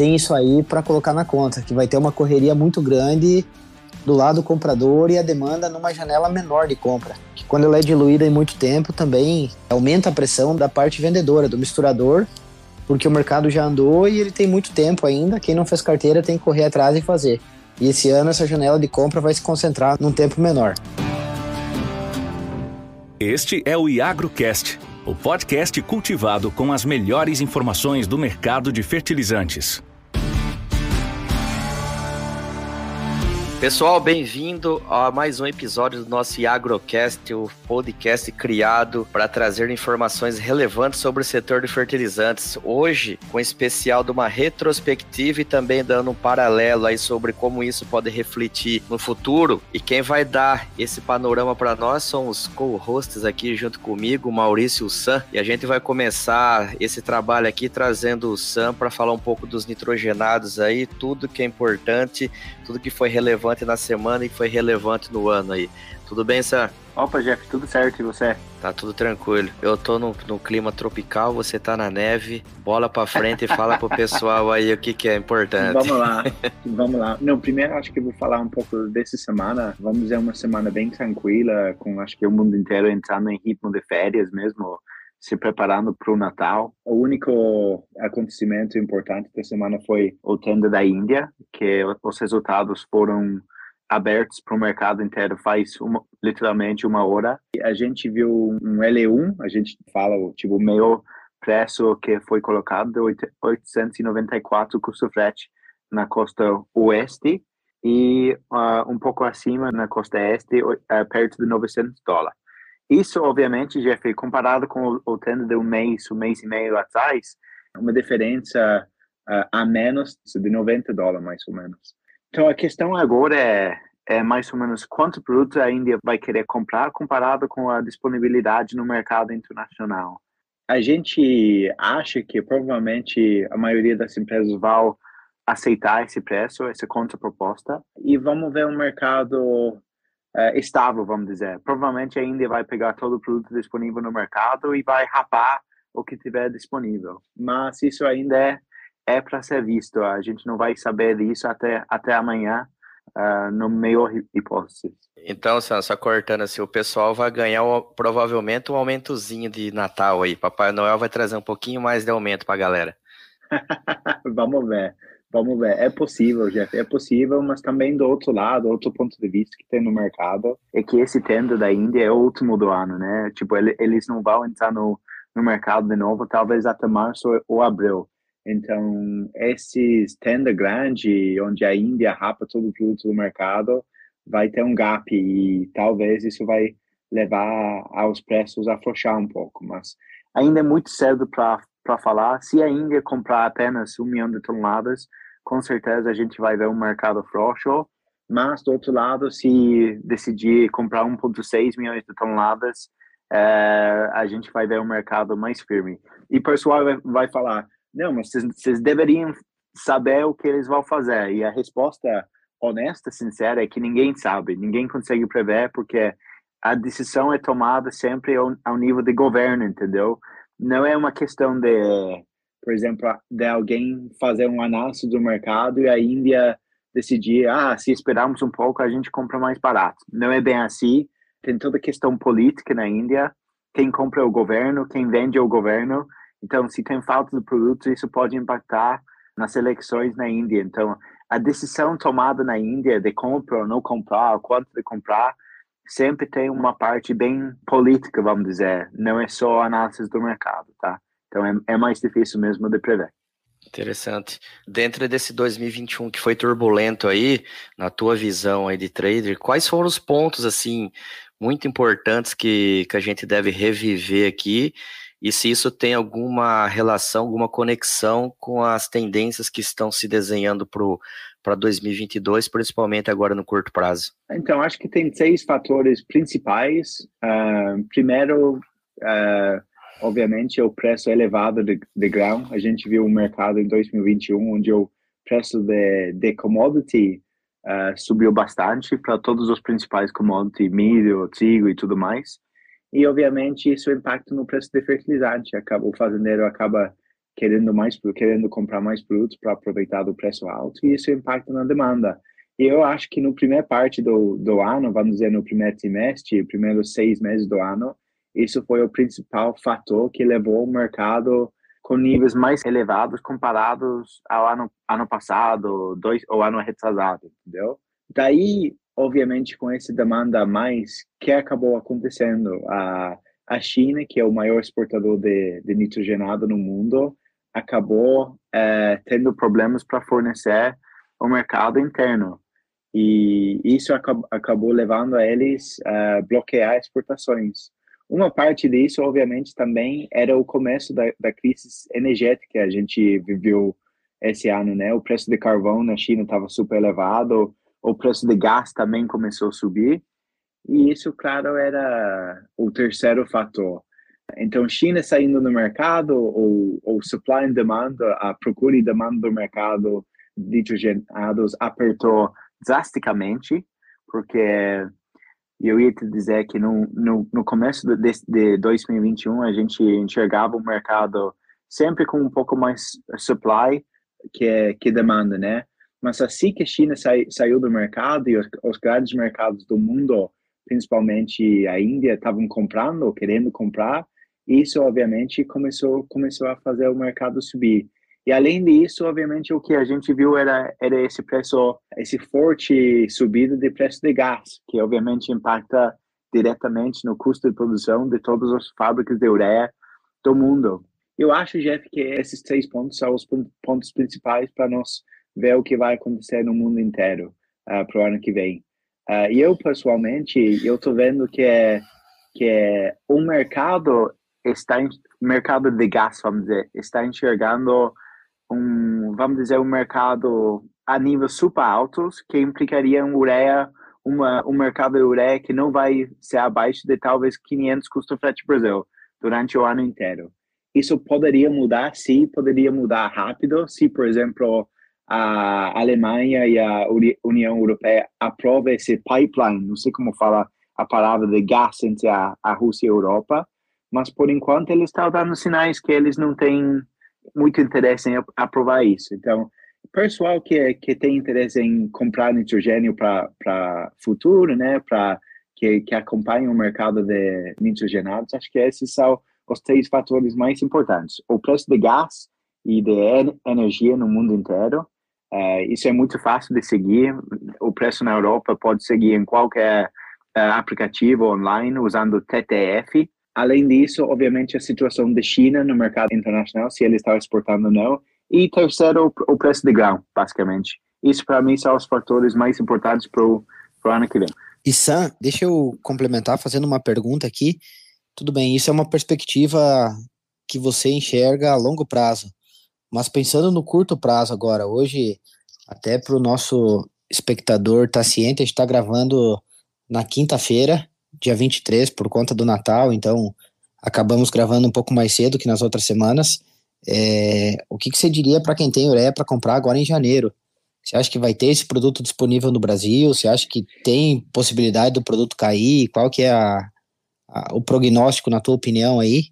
tem isso aí para colocar na conta, que vai ter uma correria muito grande do lado comprador e a demanda numa janela menor de compra. Que quando ela é diluída em muito tempo, também aumenta a pressão da parte vendedora, do misturador, porque o mercado já andou e ele tem muito tempo ainda. Quem não fez carteira tem que correr atrás e fazer. E esse ano essa janela de compra vai se concentrar num tempo menor. Este é o IagroCast, o podcast cultivado com as melhores informações do mercado de fertilizantes. Pessoal, bem-vindo a mais um episódio do nosso Agrocast, o podcast criado para trazer informações relevantes sobre o setor de fertilizantes. Hoje, com especial de uma retrospectiva e também dando um paralelo aí sobre como isso pode refletir no futuro. E quem vai dar esse panorama para nós são os co-hosts aqui junto comigo, Maurício e Sam. E a gente vai começar esse trabalho aqui trazendo o Sam para falar um pouco dos nitrogenados aí, tudo que é importante, tudo que foi relevante relevante na semana e foi relevante no ano aí. Tudo bem, Sam? Opa, Jeff, tudo certo e você? Tá tudo tranquilo. Eu tô no, no clima tropical, você tá na neve. Bola pra frente e fala pro pessoal aí o que, que é importante. Vamos lá, vamos lá. Não, primeiro acho que vou falar um pouco dessa semana. Vamos dizer uma semana bem tranquila, com acho que o mundo inteiro entrando em ritmo de férias mesmo se preparando para o Natal. O único acontecimento importante da semana foi o tenda da Índia, que os resultados foram abertos para o mercado inteiro faz uma, literalmente uma hora. E a gente viu um L1, a gente fala tipo o maior preço que foi colocado, 894 custo frete na costa oeste e uh, um pouco acima na costa este, uh, perto de 900 dólares. Isso, obviamente, Jeff, comparado com o tendo de um mês, um mês e meio atrás, uma diferença uh, a menos de 90 dólares, mais ou menos. Então, a questão agora é, é mais ou menos quanto produto a Índia vai querer comprar comparado com a disponibilidade no mercado internacional. A gente acha que provavelmente a maioria das empresas vão aceitar esse preço, essa contraproposta, e vamos ver um mercado uh, estável, vamos dizer. Provavelmente a Índia vai pegar todo o produto disponível no mercado e vai rapar o que tiver disponível. Mas isso ainda é, é para ser visto. A gente não vai saber disso até, até amanhã, uh, no melhor hipótese. Então, só cortando assim, o pessoal vai ganhar provavelmente um aumentozinho de Natal aí. Papai Noel vai trazer um pouquinho mais de aumento para a galera. Vamos ver. Vamos ver, é possível, Jeff, é possível, mas também do outro lado, outro ponto de vista que tem no mercado é que esse tenda da Índia é o último do ano, né? Tipo, ele, eles não vão entrar no, no mercado de novo, talvez até março ou abril. Então, esses tenda grande, onde a Índia rapa todo o produto do mercado, vai ter um gap e talvez isso vai levar aos preços a afrouxar um pouco, mas ainda é muito cedo para para falar. Se a Índia comprar apenas um milhão de toneladas, com certeza a gente vai ver um mercado frouxo. Mas, do outro lado, se decidir comprar 1,6 milhões de toneladas, é, a gente vai ver um mercado mais firme. E o pessoal vai, falar: não, mas vocês deveriam saber o que eles vão fazer. E a resposta honesta, sincera, é que ninguém sabe, ninguém consegue prever, porque a decisão é tomada sempre ao, ao nível de governo, entendeu? Não é uma questão de, por exemplo, de alguém fazer um anúncio do mercado e a Índia decidir, ah, se esperarmos um pouco, a gente compra mais barato. Não é bem assim. Tem toda a questão política na Índia. Quem compra é o governo, quem vende é o governo. Então, se tem falta de produtos, isso pode impactar nas eleições na Índia. Então, a decisão tomada na Índia de comprar ou não comprar, quanto de comprar, sempre tem uma parte bem política, vamos dizer. Não é só análise do mercado, tá? Então é, é mais difícil mesmo de prever. Interessante. Dentro desse 2021 que foi turbulento aí, na tua visão aí de trader, quais foram os pontos assim muito importantes que, que a gente deve reviver aqui e se isso tem alguma relação, alguma conexão com as tendências que estão se desenhando para 2022, principalmente agora no curto prazo? Então, acho que tem seis fatores principais. Uh, primeiro, uh, obviamente, é o preço elevado de, de grão. A gente viu um mercado em 2021 onde o preço de, de commodity uh, subiu bastante para todos os principais commodities, milho, trigo e tudo mais e obviamente isso impacta no preço de fertilizante. Acaba, o fazendeiro acaba querendo mais, querendo comprar mais produtos para aproveitar do preço alto e isso impacta na demanda. E eu acho que no primeira parte do, do ano, vamos dizer, no primeiro trimestre, primeiros seis meses do ano, isso foi o principal fator que levou o mercado com níveis mais elevados comparados ao ano, ano passado, dois, ou ano retrasado, entendeu? Daí, obviamente, com essa demanda a mais, que acabou acontecendo? A, a China, que é o maior exportador de, de nitrogenado no mundo, acabou é, tendo problemas para fornecer o mercado interno. E isso acabou, acabou levando a eles a bloquear exportações. Uma parte disso, obviamente, também era o começo da, da crise energética que a gente viveu esse ano, né? O preço de carvão na China estava super elevado, o preço de gás também começou a subir, e isso, claro, era o terceiro fator. Então, China saindo do mercado, ou, supply and demand, a procura e demanda do mercado de nitrogenados apertou drasticamente, porque eu ia te dizer que no, no, no começo de, de 2021 a gente enxergava o mercado sempre com um pouco mais supply que, que demanda, né? Mas assim que a China sai, saiu do mercado e os, os, grandes mercados do mundo, principalmente a Índia, estavam comprando querendo comprar, isso obviamente começou começou a fazer o mercado subir. E além disso, obviamente, o que a gente viu era, era esse preço, esse forte subida de preço de gás, que obviamente impacta diretamente no custo de produção de todas as fábricas de ureia do mundo. Eu acho, Jeff, que esses três pontos são os pontos principais para nós ver o que vai acontecer no mundo inteiro uh, ah, para o ano que vem. Uh, e eu, pessoalmente, eu estou vendo que é, que é o mercado está mercado de gás, vamos dizer, está enxergando um, vamos dizer, um mercado a níveis super altos, que implicaria um ureia, uma, um mercado de ureia que não vai ser abaixo de talvez 500 custo frete Brasil durante o ano inteiro. Isso poderia mudar, sim, poderia mudar rápido, se, por exemplo, a Alemanha e a União Europeia aprovam esse pipeline, não sei como fala a palavra de gás entre a, a Rússia e a Europa, mas por enquanto eles estão dando sinais que eles não têm muito interesse em aprovar isso. Então, pessoal que, que tem interesse em comprar nitrogênio para futuro, né, para que, que acompanhe o mercado de nitrogenados, acho que esses são os três fatores mais importantes. O preço de gás e de energia no mundo inteiro, Uh, isso é muito fácil de seguir. O preço na Europa pode seguir em qualquer uh, aplicativo online usando TTF. Além disso, obviamente, a situação da China no mercado internacional, se ele está exportando ou não. E terceiro, o preço de grão, basicamente. Isso, para mim, são os fatores mais importantes para o ano que vem. E Sam, deixa eu complementar fazendo uma pergunta aqui. Tudo bem, isso é uma perspectiva que você enxerga a longo prazo. Mas pensando no curto prazo agora, hoje, até para o nosso espectador estar tá ciente, a gente está gravando na quinta-feira, dia 23, por conta do Natal, então acabamos gravando um pouco mais cedo que nas outras semanas. É, o que, que você diria para quem tem ureia para comprar agora em janeiro? Você acha que vai ter esse produto disponível no Brasil? Você acha que tem possibilidade do produto cair? Qual que é a, a, o prognóstico, na tua opinião, aí?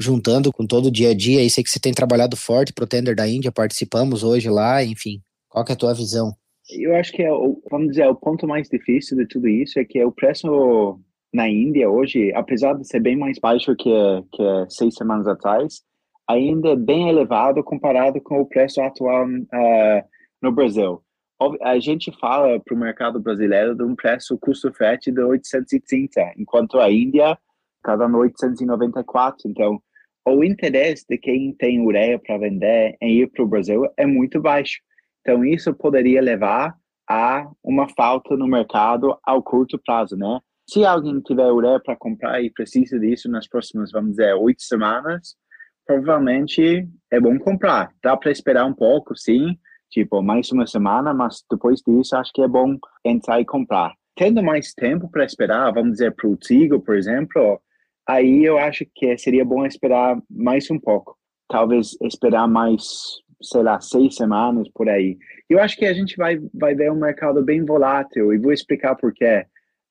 Juntando com todo o dia a dia, e sei que você tem trabalhado forte para o Tender da Índia, participamos hoje lá, enfim, qual que é a tua visão? Eu acho que, é vamos dizer, o ponto mais difícil de tudo isso é que é o preço na Índia hoje, apesar de ser bem mais baixo que, que seis semanas atrás, ainda é bem elevado comparado com o preço atual uh, no Brasil. A gente fala para o mercado brasileiro de um preço custo frete de 830, enquanto a Índia está dando 894. Então, o interesse de quem tem ureia para vender em ir para o Brasil é muito baixo. Então, isso poderia levar a uma falta no mercado ao curto prazo, né? Se alguém tiver ureia para comprar e precisa disso nas próximas, vamos dizer, oito semanas, provavelmente é bom comprar. Dá para esperar um pouco, sim, tipo, mais uma semana, mas depois disso acho que é bom entrar e comprar. Tendo mais tempo para esperar, vamos dizer, para o trigo, por exemplo, aí eu acho que seria bom esperar mais um pouco. Talvez esperar mais, sei lá, seis semanas por aí. Eu acho que a gente vai, vai ver um mercado bem volátil e vou explicar por quê.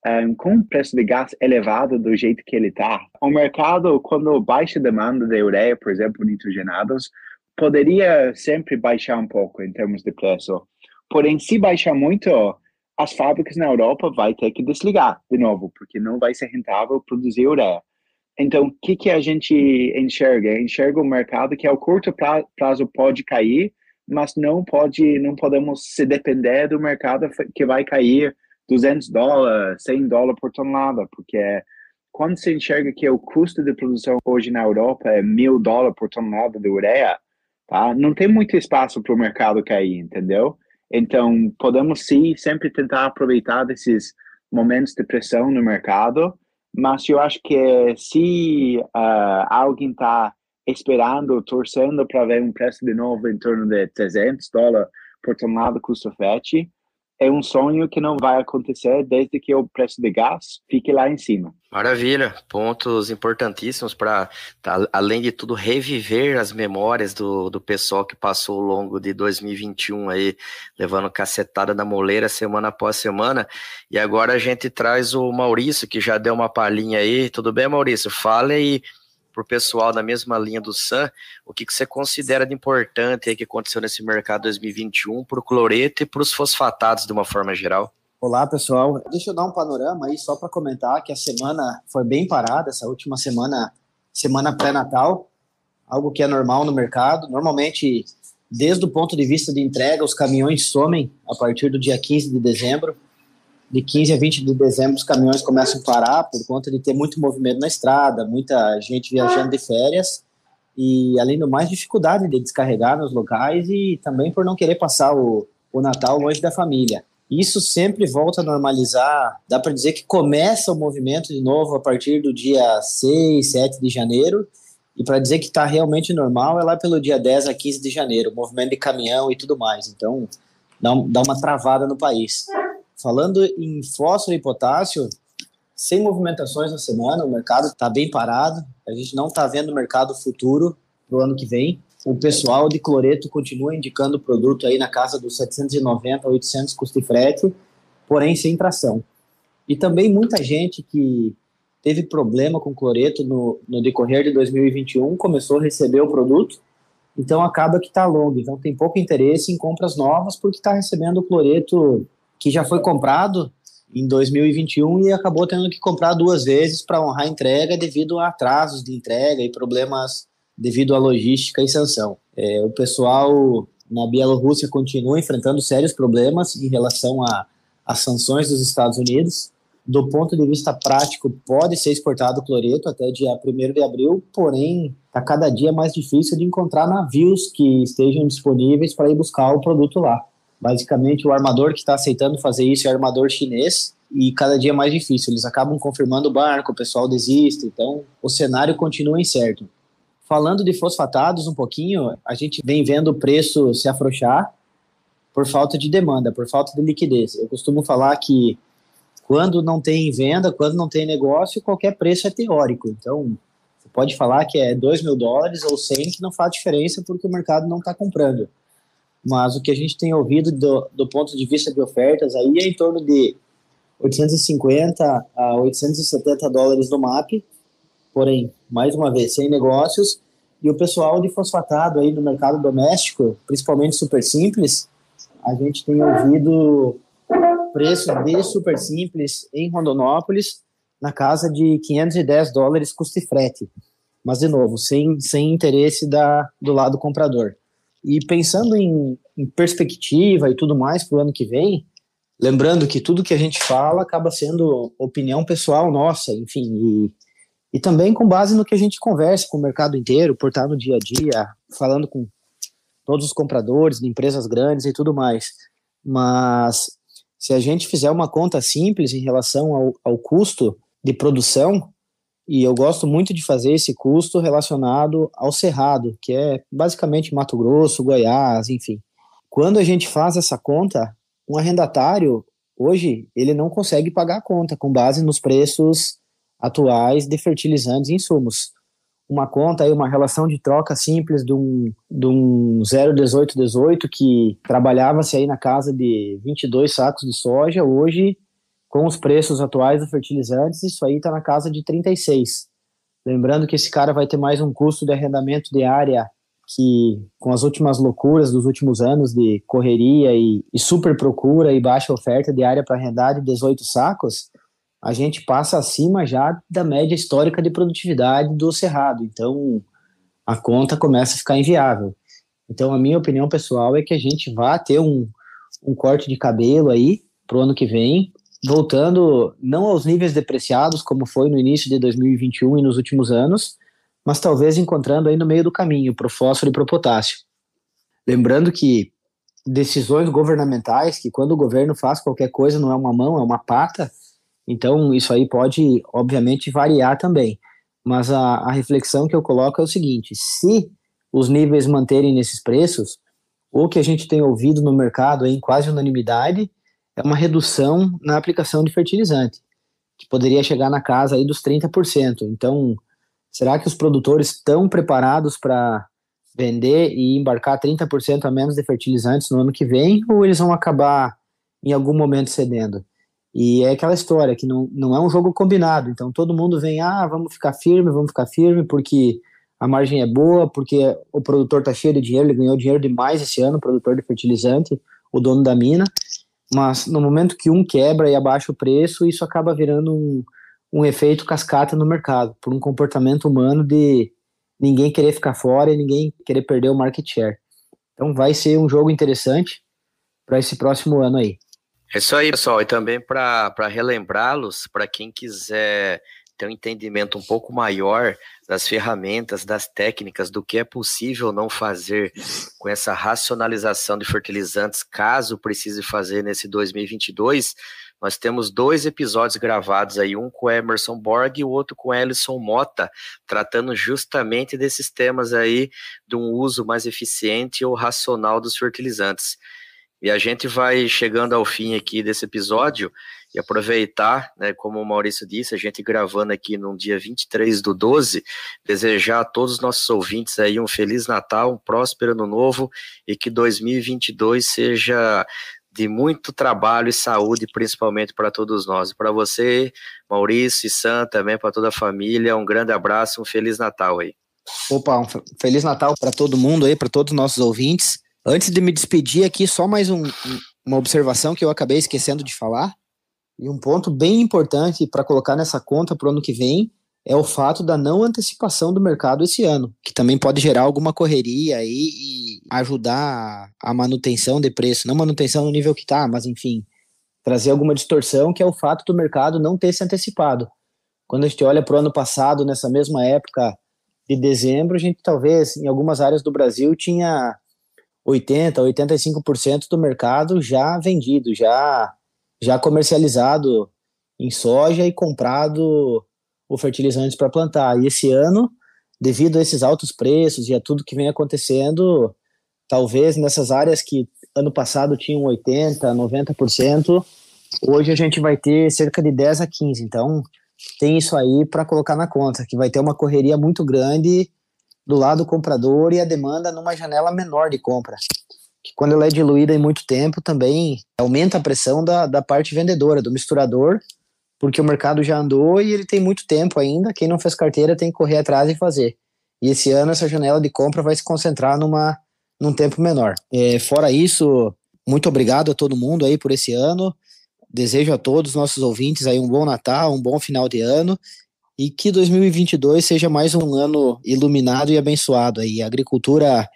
Um, com o preço de gás elevado do jeito que ele está, o mercado, quando baixa demanda de ureia, por exemplo, nitrogenados, poderia sempre baixar um pouco em termos de preço. Porém, se baixar muito, as fábricas na Europa vai ter que desligar de novo, porque não vai ser rentável produzir ureia. Então, o que, que a gente enxerga? Enxerga o mercado que ao curto prazo pode cair, mas não pode, não podemos se depender do mercado que vai cair 200 dólares, 100 dólares por tonelada, porque quando se enxerga que o custo de produção hoje na Europa é mil dólares por tonelada de ureia, tá? Não tem muito espaço para o mercado cair, entendeu? Então, podemos sim sempre tentar aproveitar desses momentos de pressão no mercado, mas eu acho que se uh, alguém está esperando, torcendo para ver um preço de novo em torno de 300 dólares por tonelada custo frete, é um sonho que não vai acontecer desde que o preço de gás fique lá em cima. Maravilha, pontos importantíssimos para, tá, além de tudo, reviver as memórias do, do pessoal que passou ao longo de 2021 aí, levando cacetada na moleira semana após semana. E agora a gente traz o Maurício, que já deu uma palhinha aí. Tudo bem, Maurício? Fale aí para o pessoal na mesma linha do SAM, o que, que você considera de importante aí que aconteceu nesse mercado 2021 para o cloreto e para os fosfatados de uma forma geral? Olá, pessoal. Deixa eu dar um panorama aí só para comentar que a semana foi bem parada, essa última semana, semana pré-natal, algo que é normal no mercado. Normalmente, desde o ponto de vista de entrega, os caminhões somem a partir do dia 15 de dezembro de 15 a 20 de dezembro os caminhões começam a parar por conta de ter muito movimento na estrada, muita gente viajando de férias e, além do mais, dificuldade de descarregar nos locais e também por não querer passar o, o Natal longe da família. Isso sempre volta a normalizar, dá para dizer que começa o movimento de novo a partir do dia 6, 7 de janeiro, e para dizer que está realmente normal é lá pelo dia 10 a 15 de janeiro, movimento de caminhão e tudo mais. Então, dá, dá uma travada no país. Falando em fósforo e potássio, sem movimentações na semana, o mercado está bem parado, a gente não está vendo mercado futuro para o ano que vem. O pessoal de cloreto continua indicando o produto aí na casa dos 790 a 800 custo e frete, porém sem tração. E também muita gente que teve problema com cloreto no, no decorrer de 2021 começou a receber o produto, então acaba que está longo. Então tem pouco interesse em compras novas porque está recebendo o cloreto que já foi comprado em 2021 e acabou tendo que comprar duas vezes para honrar a entrega devido a atrasos de entrega e problemas devido à logística e sanção. É, o pessoal na Bielorrússia continua enfrentando sérios problemas em relação às sanções dos Estados Unidos. Do ponto de vista prático, pode ser exportado cloreto até dia 1 de abril, porém está cada dia mais difícil de encontrar navios que estejam disponíveis para ir buscar o produto lá. Basicamente, o armador que está aceitando fazer isso é o armador chinês e cada dia é mais difícil. Eles acabam confirmando o barco, o pessoal desiste, então o cenário continua incerto. Falando de fosfatados um pouquinho, a gente vem vendo o preço se afrouxar por falta de demanda, por falta de liquidez. Eu costumo falar que quando não tem venda, quando não tem negócio, qualquer preço é teórico. Então, você pode falar que é 2 mil dólares ou 100 que não faz diferença porque o mercado não está comprando mas o que a gente tem ouvido do, do ponto de vista de ofertas aí é em torno de 850 a 870 dólares no MAP, porém, mais uma vez, sem negócios, e o pessoal de fosfatado aí no mercado doméstico, principalmente super simples, a gente tem ouvido preço de super simples em Rondonópolis na casa de 510 dólares custo e frete, mas de novo, sem, sem interesse da, do lado comprador. E pensando em, em perspectiva e tudo mais para o ano que vem, lembrando que tudo que a gente fala acaba sendo opinião pessoal nossa, enfim, e, e também com base no que a gente conversa com o mercado inteiro, por estar no dia a dia, falando com todos os compradores de empresas grandes e tudo mais. Mas se a gente fizer uma conta simples em relação ao, ao custo de produção, e eu gosto muito de fazer esse custo relacionado ao cerrado, que é basicamente Mato Grosso, Goiás, enfim. Quando a gente faz essa conta, um arrendatário, hoje, ele não consegue pagar a conta com base nos preços atuais de fertilizantes e insumos. Uma conta aí, uma relação de troca simples de um, de um 01818 que trabalhava-se aí na casa de 22 sacos de soja, hoje com os preços atuais dos fertilizantes, isso aí está na casa de 36. Lembrando que esse cara vai ter mais um custo de arrendamento de área que com as últimas loucuras dos últimos anos de correria e, e super procura e baixa oferta de área para arrendar de 18 sacos, a gente passa acima já da média histórica de produtividade do cerrado. Então, a conta começa a ficar inviável. Então, a minha opinião pessoal é que a gente vá ter um, um corte de cabelo aí para o ano que vem, voltando não aos níveis depreciados como foi no início de 2021 e nos últimos anos, mas talvez encontrando aí no meio do caminho para o fósforo e para o potássio. Lembrando que decisões governamentais, que quando o governo faz qualquer coisa não é uma mão, é uma pata, então, isso aí pode, obviamente, variar também. Mas a, a reflexão que eu coloco é o seguinte: se os níveis manterem nesses preços, o que a gente tem ouvido no mercado em quase unanimidade é uma redução na aplicação de fertilizante, que poderia chegar na casa aí dos 30%. Então, será que os produtores estão preparados para vender e embarcar 30% a menos de fertilizantes no ano que vem, ou eles vão acabar em algum momento cedendo? E é aquela história que não, não é um jogo combinado. Então todo mundo vem, ah, vamos ficar firme, vamos ficar firme, porque a margem é boa, porque o produtor está cheio de dinheiro, ele ganhou dinheiro demais esse ano, o produtor de fertilizante, o dono da mina. Mas no momento que um quebra e abaixa o preço, isso acaba virando um, um efeito cascata no mercado, por um comportamento humano de ninguém querer ficar fora e ninguém querer perder o market share. Então vai ser um jogo interessante para esse próximo ano aí. É isso aí, pessoal. E também para relembrá-los, para quem quiser ter um entendimento um pouco maior das ferramentas, das técnicas, do que é possível não fazer com essa racionalização de fertilizantes, caso precise fazer nesse 2022, nós temos dois episódios gravados aí, um com Emerson Borg e o outro com Ellison Mota, tratando justamente desses temas aí de um uso mais eficiente ou racional dos fertilizantes. E a gente vai chegando ao fim aqui desse episódio e aproveitar, né, como o Maurício disse, a gente gravando aqui no dia 23 do 12, desejar a todos os nossos ouvintes aí um Feliz Natal, um próspero Ano Novo e que 2022 seja de muito trabalho e saúde, principalmente para todos nós. Para você, Maurício e Sam, também para toda a família, um grande abraço, um Feliz Natal aí. Opa, um Feliz Natal para todo mundo aí, para todos os nossos ouvintes. Antes de me despedir aqui, só mais um, uma observação que eu acabei esquecendo de falar. E um ponto bem importante para colocar nessa conta para o ano que vem é o fato da não antecipação do mercado esse ano, que também pode gerar alguma correria aí e ajudar a manutenção de preço, não manutenção no nível que está, mas enfim, trazer alguma distorção, que é o fato do mercado não ter se antecipado. Quando a gente olha para o ano passado, nessa mesma época de dezembro, a gente talvez em algumas áreas do Brasil tinha 80, 85% do mercado já vendido, já, já comercializado em soja e comprado o fertilizante para plantar. E esse ano, devido a esses altos preços e a tudo que vem acontecendo, talvez nessas áreas que ano passado tinham 80, 90%, hoje a gente vai ter cerca de 10 a 15. Então, tem isso aí para colocar na conta, que vai ter uma correria muito grande do lado comprador e a demanda numa janela menor de compra. Que quando ela é diluída em muito tempo, também aumenta a pressão da, da parte vendedora, do misturador, porque o mercado já andou e ele tem muito tempo ainda. Quem não fez carteira tem que correr atrás e fazer. E esse ano essa janela de compra vai se concentrar numa, num tempo menor. É, fora isso, muito obrigado a todo mundo aí por esse ano. Desejo a todos os nossos ouvintes aí um bom Natal, um bom final de ano e que 2022 seja mais um ano iluminado e abençoado. Aí. A agricultura,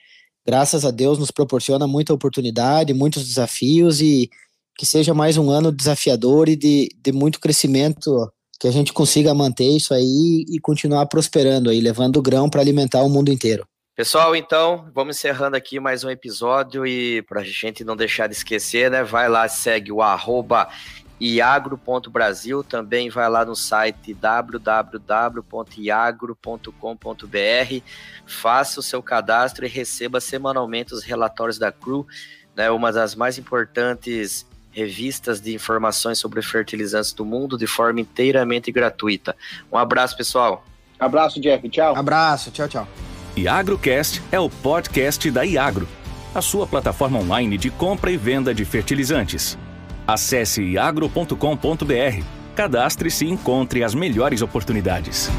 graças a Deus, nos proporciona muita oportunidade, muitos desafios e que seja mais um ano desafiador e de, de muito crescimento, que a gente consiga manter isso aí e continuar prosperando aí, levando grão para alimentar o mundo inteiro. Pessoal, então, vamos encerrando aqui mais um episódio e para a gente não deixar de esquecer, né? Vai lá, segue o arroba iagro.brasil, também vai lá no site www.iagro.com.br, faça o seu cadastro e receba semanalmente os relatórios da CRU, né, uma das mais importantes revistas de informações sobre fertilizantes do mundo de forma inteiramente gratuita. Um abraço, pessoal. Abraço, Jeff. Tchau. Abraço. Tchau, tchau. IagroCast é o podcast da Iagro, a sua plataforma online de compra e venda de fertilizantes. Acesse agro.com.br, cadastre-se e encontre as melhores oportunidades.